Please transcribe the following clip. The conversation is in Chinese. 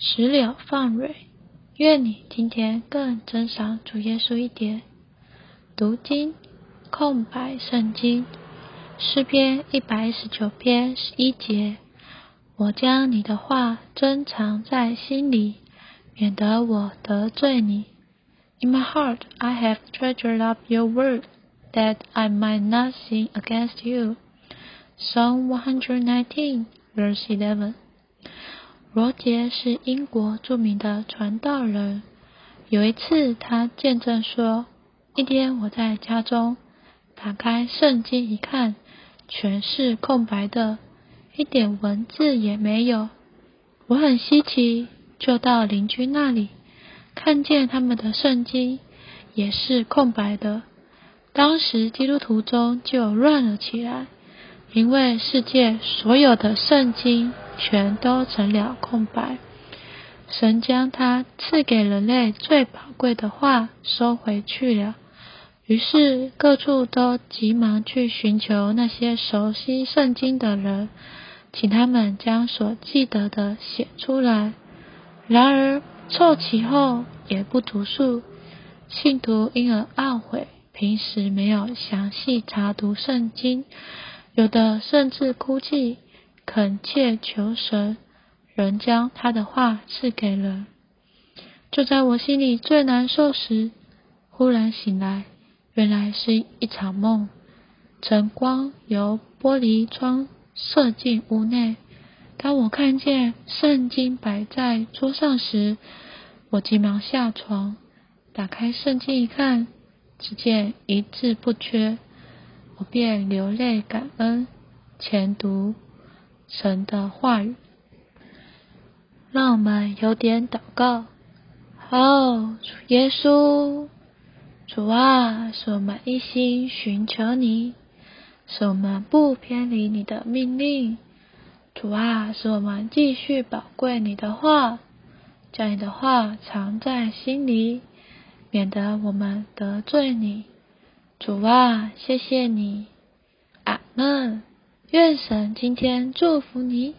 石榴放蕊，愿你今天更珍赏主耶稣一点。读经，空白圣经，诗篇一百一十九篇十一节。我将你的话珍藏在心里，免得我得罪你。In my heart I have treasured up your word, that I might not sin against you. Psalm one hundred nineteen, verse eleven. 罗杰是英国著名的传道人。有一次，他见证说：“一天，我在家中打开圣经一看，全是空白的，一点文字也没有。我很稀奇，就到邻居那里，看见他们的圣经也是空白的。当时基督徒中就乱了起来，因为世界所有的圣经。”全都成了空白。神将他赐给人类最宝贵的话收回去了。于是各处都急忙去寻求那些熟悉圣经的人，请他们将所记得的写出来。然而凑齐后也不读数，信徒因而懊悔，平时没有详细查读圣经，有的甚至哭泣。恳切求神，仍将他的话赐给人。就在我心里最难受时，忽然醒来，原来是一场梦。晨光由玻璃窗射进屋内。当我看见圣经摆在桌上时，我急忙下床，打开圣经一看，只见一字不缺，我便流泪感恩，前读。神的话语，让我们有点祷告。哦，主耶稣，主啊，是我们一心寻求你，是我们不偏离你的命令。主啊，是我们继续宝贵你的话，将你的话藏在心里，免得我们得罪你。主啊，谢谢你，阿门。愿神今天祝福你。